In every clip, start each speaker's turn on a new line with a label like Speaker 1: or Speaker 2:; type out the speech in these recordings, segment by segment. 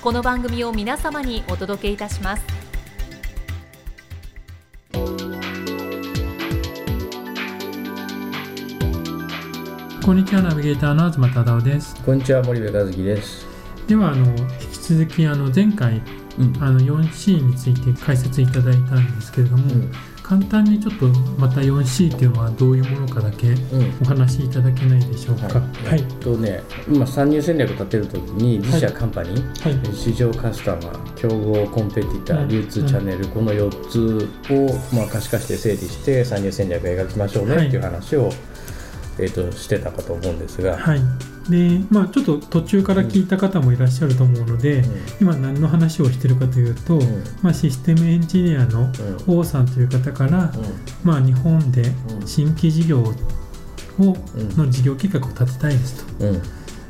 Speaker 1: この番組を皆様にお届けいたします。
Speaker 2: こんにちはナビゲーターの東忠夫です。
Speaker 3: こんにちは森部和樹です。
Speaker 2: ではあの引き続きあの前回
Speaker 3: うん。
Speaker 2: あの 4C について解説いただいたんですけれども、簡単にちょっとまた 4C っていうのはどういうものかだけ
Speaker 3: うん。
Speaker 2: お話しいただけないでしょうか。はい。
Speaker 3: えっとね、今参入戦略立てるときに自社
Speaker 2: はい
Speaker 3: カンパニー、
Speaker 2: はい。
Speaker 3: 市場カスタマー、競合コンペティター、
Speaker 2: うん
Speaker 3: 流通チャンネル、この4つをまあ可視化して整理して参入戦略を描きましょうね
Speaker 2: はい。
Speaker 3: っていう話を、えっとしてたかと思うんですが、
Speaker 2: はいでまあちょっと途中から聞いた方もいらっしゃると思うので、今何の話をしてるかというと、
Speaker 3: ん。
Speaker 2: まあ、システムエンジニアの王さんという方から、まあ、日本で
Speaker 3: うん。
Speaker 2: 新規事業を
Speaker 3: うん。
Speaker 2: の事業計画を立てたいですと。
Speaker 3: うん。うん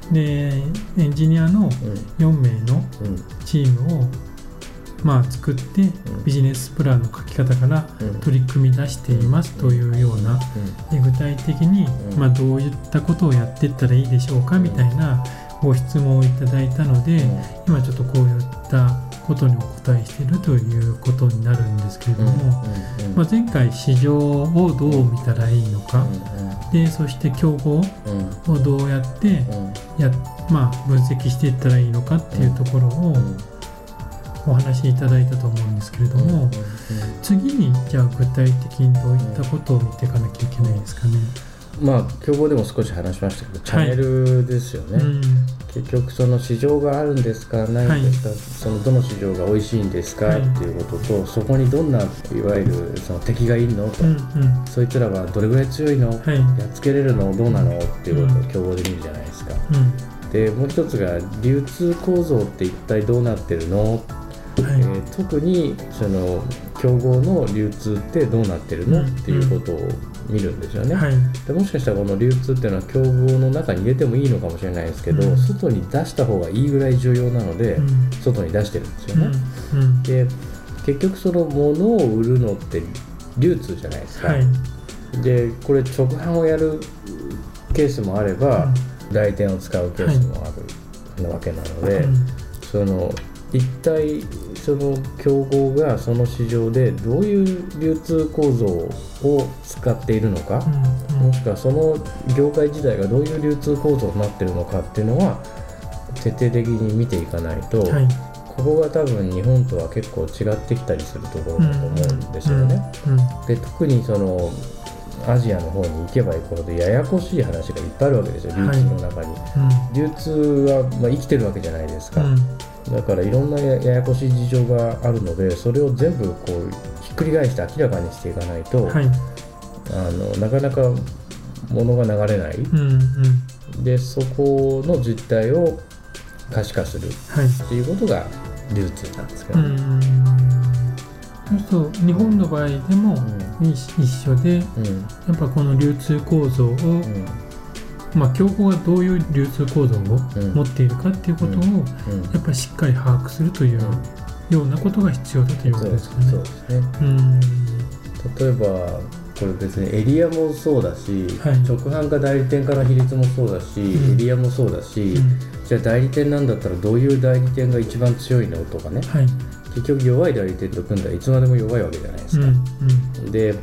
Speaker 2: でエンジニアの4名の
Speaker 3: うん。
Speaker 2: チームを、まあ、作って
Speaker 3: うん。
Speaker 2: ビジネスプランの書き方から
Speaker 3: うん。
Speaker 2: 取り組み出していますというようなで具体的に、
Speaker 3: うん。
Speaker 2: まあ、どういったことをやっていったらいいでしょうかみたいなご質問をいただいたので、今ちょっとこういったことにお答えしているということになるんですけれども、まあ、前回市場をどう見たらいいのか、でそして競合をどうやってや、まあ、分析していったらいいのかっていうところをお話しいただいたと思うんですけれども、次にじゃあ具体的にどういったことを見ていかなきゃいけないですかね。
Speaker 3: まあ競合でも少し話しましたけどチャンネルですよね、
Speaker 2: うん。
Speaker 3: 結局その市場があるんですかないんですか、そのどの市場が美味しいんですか、
Speaker 2: はい。
Speaker 3: っていうこととそこにどんないわゆるその敵がいるのと、
Speaker 2: うんうん。
Speaker 3: そいつらはどれぐらい強いの、
Speaker 2: はい。
Speaker 3: やっつけれるのどうなのっていうことを競合で見るじゃないですか、
Speaker 2: うん。
Speaker 3: でもう一つが流通構造って一体どうなってるの、特にその競合の流通ってどうなってるの、
Speaker 2: うん
Speaker 3: っていうことを見るんですよね、
Speaker 2: はい。
Speaker 3: でもしかしたらこの流通っていうのは競合の中に入れてもいいのかもしれないですけど、
Speaker 2: うん。
Speaker 3: 外に出した方がいいぐらい重要なので、
Speaker 2: うん。
Speaker 3: 外に出してるんですよ
Speaker 2: うん。
Speaker 3: ね、
Speaker 2: うん。
Speaker 3: で結局その物を売るのって流通じゃないですか、
Speaker 2: はい。
Speaker 3: でこれ直販をやるケースもあれば、代理店を使うケースもある、なわけなので、
Speaker 2: うん。
Speaker 3: その一体その競合がその市場でどういう流通構造を使っているのか、
Speaker 2: うん
Speaker 3: もしくはその業界自体がどういう流通構造になってるのかっていうのは徹底的に見ていかないと、
Speaker 2: はい。
Speaker 3: ここが多分日本とは結構違ってきたりするところだと思うんですよね。
Speaker 2: うんうん
Speaker 3: で特にそのアジアの方に行けば行くほどややこしい話がいっぱいあるわけですよ流通の中に。流通は、まあ、生きてるわけじゃないですか、
Speaker 2: うん
Speaker 3: だからいろんなやややこしい事情があるのでそれを全部こうひっくり返して明らかにしていかないと、
Speaker 2: はい。
Speaker 3: あのなかなか物が流れない、
Speaker 2: うんうん。
Speaker 3: でそこの実態を可視化するっ
Speaker 2: はい。
Speaker 3: ていうことが流通なんですけどね、
Speaker 2: うん。そうすると日本の場合でも一一緒で
Speaker 3: うん。
Speaker 2: やっぱこの流通構造を、
Speaker 3: うん
Speaker 2: まあ、競合がどういう流通構造を
Speaker 3: うん。
Speaker 2: 持っているかっていうことを、
Speaker 3: うん。
Speaker 2: やっぱりしっかり把握するというようなことが必要だということですかね。
Speaker 3: そうですね。
Speaker 2: うん。
Speaker 3: 例えばこれ別にエリアもそうだし、
Speaker 2: はい。
Speaker 3: 直販か代理店かの比率もそうだし、
Speaker 2: うん。
Speaker 3: エリアもそうだし、
Speaker 2: うん。
Speaker 3: じゃあ代理店なんだったらどういう代理店が一番強いのとかね。
Speaker 2: はい。
Speaker 3: 結局弱い代理店と組んだらいつまでも弱いわけじゃないです
Speaker 2: うん。
Speaker 3: か、
Speaker 2: うん。
Speaker 3: で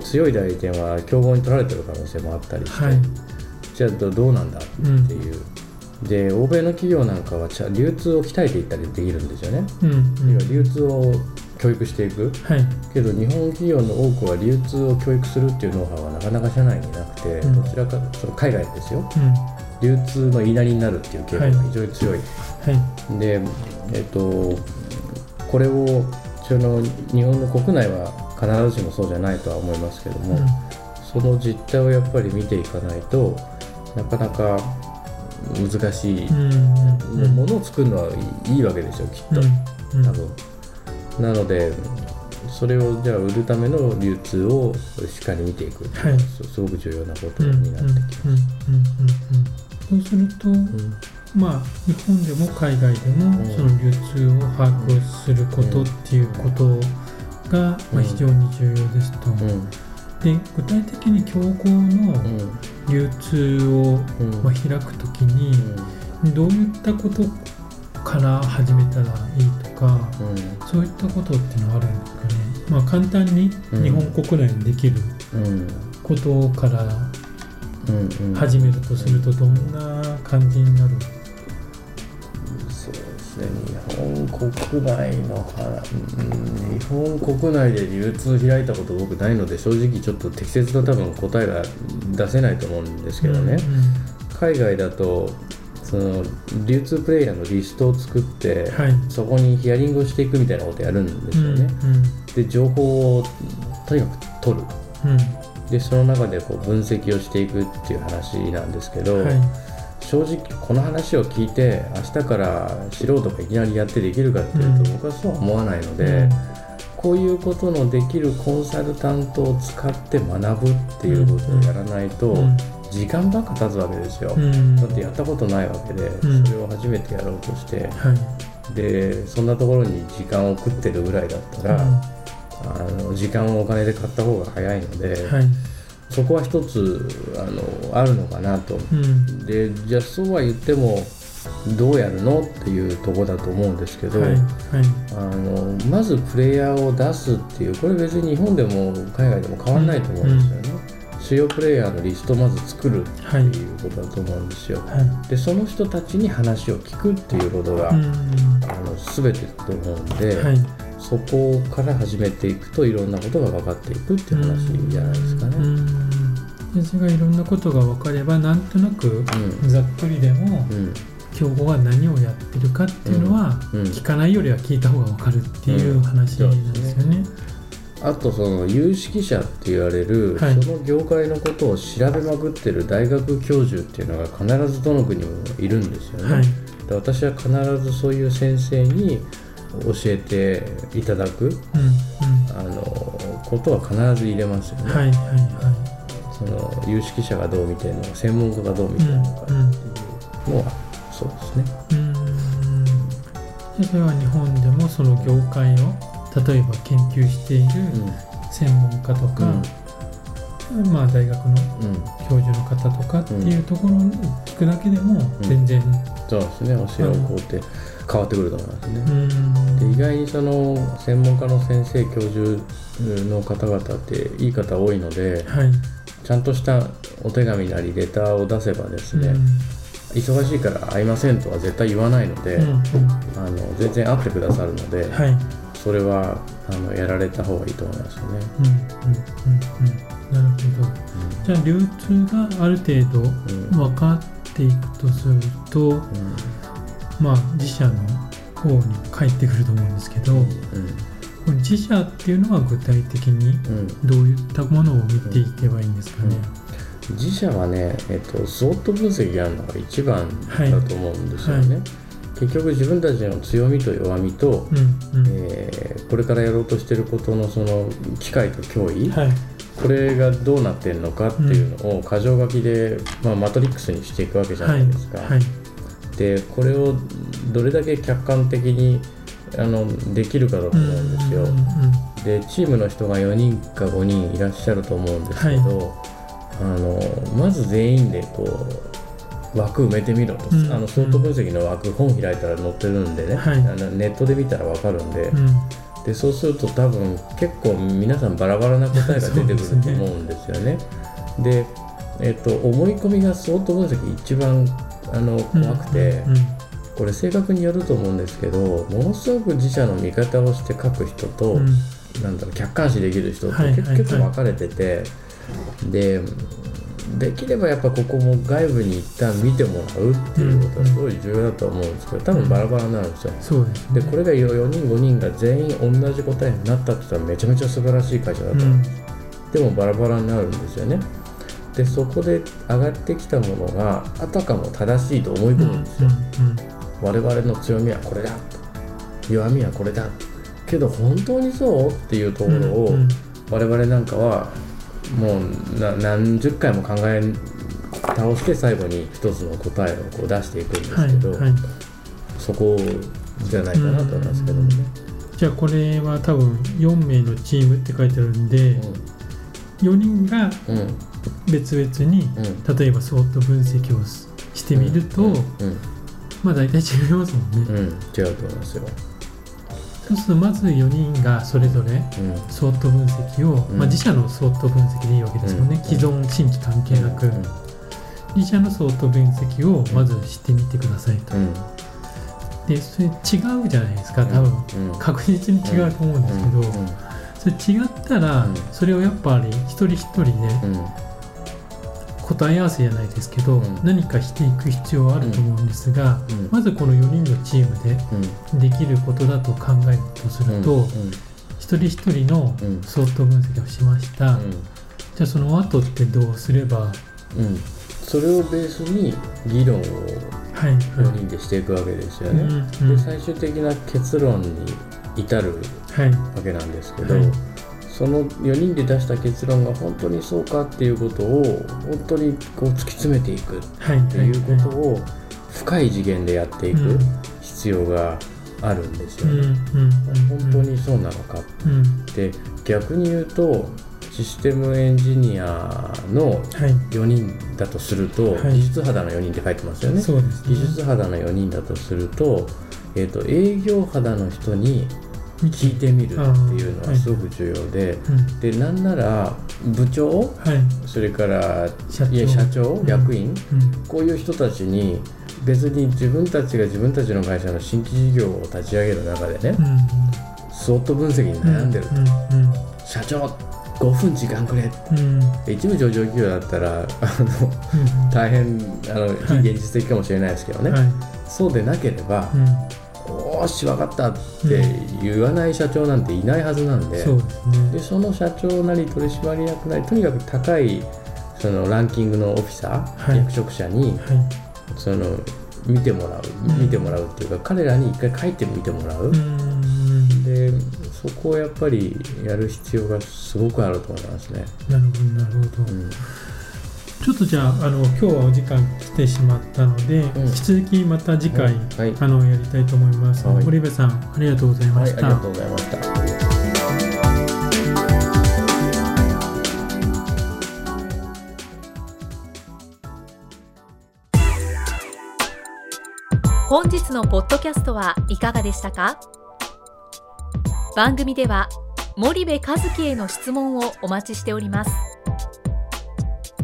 Speaker 3: 強い代理店は競合に取られてる可能性もあったりして、
Speaker 2: はい
Speaker 3: じゃあどどうなんだ？っていう、で欧米の企業なんかは流通を鍛えていったりできるんですよね、
Speaker 2: うんうん。
Speaker 3: 要は流通を教育していく。
Speaker 2: はい。
Speaker 3: けど日本企業の多くは流通を教育するっていうノウハウはなかなか社内になくて、
Speaker 2: うん。
Speaker 3: どちらかその海外ですよ。
Speaker 2: うん。
Speaker 3: 流通の言いなりになるっていう傾向が非常に強い、
Speaker 2: はい
Speaker 3: でえっとこれをその日本の国内は必ずしもそうじゃないとは思いますけども、その実態をやっぱり見ていかないとなかなか難しい、
Speaker 2: うんうんうん。
Speaker 3: ものを作るのはいいわけですよきっと、
Speaker 2: うん
Speaker 3: 多分。なのでそれをじゃあ売るための流通をしっかり見ていく。っていうすすごく重要なこと
Speaker 2: うんうんうん
Speaker 3: になってきます。
Speaker 2: うんうんうんそうすると、
Speaker 3: うん。
Speaker 2: まあ日本でも海外でも、
Speaker 3: うん。
Speaker 2: その流通を把握することっていうことが、まあ、非常に重要ですと、
Speaker 3: うん
Speaker 2: で具体的に競合の流通を、
Speaker 3: うん。
Speaker 2: まあ、開くときに、どういったことから始めたらいいとか、
Speaker 3: うん。
Speaker 2: そういったことっていうのはあるんですかね、まあ、簡単に
Speaker 3: うん。
Speaker 2: 日本国内にできる
Speaker 3: うん。
Speaker 2: ことから始めるとするとどんな感じになる、
Speaker 3: そうですね日本国内の話、うん、日本国内で流通開いたこと僕ないので正直ちょっと適切な多分答えが出せないと思うんですけどね、海外だとその流通プレイヤーのリストを作って、
Speaker 2: うんはい。
Speaker 3: そこにヒアリングをしていくみたいなことやるんですよね、で情報をとにかく取る。
Speaker 2: うんうん。
Speaker 3: でその中でこう分析をしていくっていう話なんですけど、
Speaker 2: はい
Speaker 3: 正直この話を聞いて明日から素人がいきなりやってできるかっていうと、
Speaker 2: うん。
Speaker 3: 僕はそうは思わないので、こういうことのできるコンサルタントを使って学ぶっていうことをやらないと、
Speaker 2: うん。
Speaker 3: 時間ばっか経つわけですよ、
Speaker 2: うん。
Speaker 3: だってやったことないわけで、
Speaker 2: うん。
Speaker 3: それを初めてやろうとして。
Speaker 2: はい。
Speaker 3: でそんなところに時間を食ってるぐらいだったら、あの時間をお金で買った方が早いので、
Speaker 2: はい
Speaker 3: そこは一つあのあるのかなと。
Speaker 2: うん。
Speaker 3: でじゃあそうは言ってもどうやるのっていうとこだと思うんですけど、
Speaker 2: はいはい。
Speaker 3: あのまずプレイヤーを出すっていうこれ別に日本でも海外でも変わらないと思うんですよね、主要プレイヤーのリストをまず作るって
Speaker 2: はい。
Speaker 3: いうことだと思うんですよ、
Speaker 2: は
Speaker 3: でその人たちに話を聞くっていうことが、
Speaker 2: いうん。
Speaker 3: あの全てだと思うんで、
Speaker 2: はい
Speaker 3: そこから始めていくといろんなことが分かっていくっていう話じゃないですかね。
Speaker 2: うん。でそれがいろんなことが分かればなんとなく
Speaker 3: うん。
Speaker 2: ざっくりでも
Speaker 3: うん。
Speaker 2: 競合が何をやってるかっていうのは
Speaker 3: うん。
Speaker 2: 聞かないよりは聞いた方が分かるっていう話なんですよね。
Speaker 3: あとその有識者って言われる、
Speaker 2: はい。
Speaker 3: その業界のことを調べまくってる大学教授っていうのが必ずどの国もいるんですよね。
Speaker 2: はい。
Speaker 3: で私は必ずそういう先生に教えていただく
Speaker 2: うんうん。
Speaker 3: あのことは必ず入れますよね。
Speaker 2: はいはいは
Speaker 3: その有識者がどう見てるのか専門家がどう見てるのかっていう。のは、そうですね。
Speaker 2: い。うん。でそれは日本でもその業界を例えば研究している専門家とか、まあ大学の
Speaker 3: うん、うん、
Speaker 2: 教授の方とかっていうところに聞くだけでも全然、
Speaker 3: そうですね。教える方って変わってくると思いますね。
Speaker 2: うん。
Speaker 3: で意外にその専門家の先生教授の方々っていい方多いので
Speaker 2: はい、
Speaker 3: ちゃんとしたお手紙なりレターを出せばですね、
Speaker 2: うん。
Speaker 3: 忙しいから会いませんとは絶対言わないので、
Speaker 2: うんうん。
Speaker 3: あの全然会ってくださるので、
Speaker 2: はい、うん
Speaker 3: それはあのやられた方がいいと思いますよね。
Speaker 2: うんうんうんなるほど。じゃあ流通がある程度
Speaker 3: うん。
Speaker 2: 分かっていくとすると、
Speaker 3: うん
Speaker 2: まあ自社の方に返ってくると思うんですけど、
Speaker 3: うん
Speaker 2: この自社っていうのは具体的に
Speaker 3: うん
Speaker 2: どういったものを見ていけばいいんですかね？
Speaker 3: 自社はね、えっと、スウォット分析やるのが一番
Speaker 2: はい
Speaker 3: だと思うんですよね。結局自分たちの強みと弱みと、
Speaker 2: うんうん
Speaker 3: えーこれからやろうとしてることのその機会と脅威、
Speaker 2: はい
Speaker 3: これがどうなってるのかっていうのを箇条書きで、まあ、マトリックスにしていくわけじゃ
Speaker 2: はい
Speaker 3: ないですか。
Speaker 2: はい
Speaker 3: でこれをどれだけ客観的にあのできるかだと思うんですよ。でチームの人が4人か5人いらっしゃると思うんですけど、あのまず全員でこう枠埋めてみろと、
Speaker 2: うん。
Speaker 3: あのソフト分析の枠本開いたら載ってるんでね、
Speaker 2: はい。
Speaker 3: あのネットで見たら分かるんで,、
Speaker 2: うん。
Speaker 3: でそうすると多分結構皆さんバラバラな答えが出てくると思うんですよね。でえっと思い込みがソフト分析一番あの怖くて、これ正確によると思うんですけどものすごく自社の味方をして書く人と、
Speaker 2: うん。
Speaker 3: なんだろう客観視できる人って結,、構分かれててでできればやっぱここも外部に一旦見てもらうっていうことはすごい重要だと思うんですけど多分バラバラになるんですよ。
Speaker 2: そうですね。
Speaker 3: でこれが4人5人が全員同じ答えになったって言ったらめちゃめちゃ素晴らしい会社だと。思う、
Speaker 2: うん。
Speaker 3: でもバラバラになるんですよねでそこで上がってきたものがあたかも正しいと思い込むんですよ、我々の強みはこれだ弱みはこれだけど本当にそうっていうところを我々なんかはもうな何十回も考え倒して最後に一つの答えをこう出していくんです
Speaker 2: はい
Speaker 3: けど、
Speaker 2: はい
Speaker 3: そこじゃないかなと思いますけどもね。
Speaker 2: じゃあこれは多分4名のチームって書いてあるんで4人が
Speaker 3: うんうん
Speaker 2: 別々に
Speaker 3: うん。
Speaker 2: 例えばソート分析をししてみると、
Speaker 3: うん。
Speaker 2: まあ大体違いますもんね、
Speaker 3: うん、うん、違うと思いますよ。
Speaker 2: そうするとまず4人がそれぞれ
Speaker 3: うん。
Speaker 2: ソート分析を、
Speaker 3: うん。
Speaker 2: まあ、自社のソート分析でいいわけですもんね、
Speaker 3: うん。
Speaker 2: 既存新規関係なく、
Speaker 3: うん。
Speaker 2: 自社のソート分析をまず知ってみてくださいと、
Speaker 3: うん。
Speaker 2: でそれ違うじゃないですか多分、
Speaker 3: うん。
Speaker 2: 確実に違うと思うんですけど、
Speaker 3: うん。
Speaker 2: それ違ったら、
Speaker 3: うん。
Speaker 2: それをやっぱり一人一人で
Speaker 3: うん
Speaker 2: 答え合わせじゃないですけど、
Speaker 3: うん。
Speaker 2: 何かしていく必要はあると思うんですが、
Speaker 3: うん。
Speaker 2: まずこの4人のチームでできることだと考えるとすると、
Speaker 3: うん。
Speaker 2: 一人一人の
Speaker 3: うん。
Speaker 2: ソート分析をしました、じゃあその後ってどうすれば？
Speaker 3: それをベースに議論を
Speaker 2: い。
Speaker 3: 4
Speaker 2: は
Speaker 3: 人でしていくわけですよ
Speaker 2: い、
Speaker 3: ね。で最終的な結論に至る
Speaker 2: はい。
Speaker 3: わけなんですけど、
Speaker 2: はい
Speaker 3: その4人で出した結論が本当にそうかっていうことを本当にこう突き詰めていくっ
Speaker 2: はい
Speaker 3: ていうことを深い次元でやっていく
Speaker 2: うん。
Speaker 3: 必要があるんですよね。
Speaker 2: うん
Speaker 3: 本当にそうなのか
Speaker 2: うん。
Speaker 3: で逆に言うとシステムエンジニアの
Speaker 2: はい。
Speaker 3: 4人だとすると、
Speaker 2: はい。
Speaker 3: 技術肌の4人って書いてますよ
Speaker 2: ね。
Speaker 3: 技術肌の4人だとすると,、えー、と営業肌の人に聞いてみるっていうのはすごく重要で、
Speaker 2: うん。
Speaker 3: でなんなら部長
Speaker 2: はい。
Speaker 3: それから
Speaker 2: 社長。
Speaker 3: いや社長、
Speaker 2: うん。
Speaker 3: 役員
Speaker 2: うん。
Speaker 3: こういう人たちに別に自分たちが自分たちの会社の新規事業を立ち上げる中でね、
Speaker 2: うん。
Speaker 3: スウォット分析に悩んでる、
Speaker 2: うん。うん。
Speaker 3: 社長5分時間くれ。
Speaker 2: うん。うん
Speaker 3: 一部上場企業だったらあの大変あの非現実的かもしれないですけどね、
Speaker 2: はい。
Speaker 3: そうでなければ
Speaker 2: うん「
Speaker 3: おーし分かった」って言わない社長なんていないはずなんで,、
Speaker 2: そうですね。
Speaker 3: でその社長なり取締役なりとにかく高いそのランキングのオフィサー、
Speaker 2: はい。
Speaker 3: 役職者に
Speaker 2: はい。
Speaker 3: その見てもらう、
Speaker 2: うん。
Speaker 3: 見てもらうっていうか彼らに一回書いてみてもらう、
Speaker 2: うん。
Speaker 3: でそこをやっぱりやる必要がすごくあると思いますね。
Speaker 2: なるほどなるほど、
Speaker 3: うん
Speaker 2: ちょっとじゃああの今日はお時間来てしまったので、
Speaker 3: ん。
Speaker 2: 引き続きまた次回、
Speaker 3: はい、
Speaker 2: あのやりたいと思います、
Speaker 3: はい。
Speaker 2: 堀部さんありがとうございま
Speaker 3: はい、あり
Speaker 2: した、
Speaker 3: がとうございました。
Speaker 1: 本日のポッドキャストはいかがでしたか？番組では森部和樹への質問をお待ちしております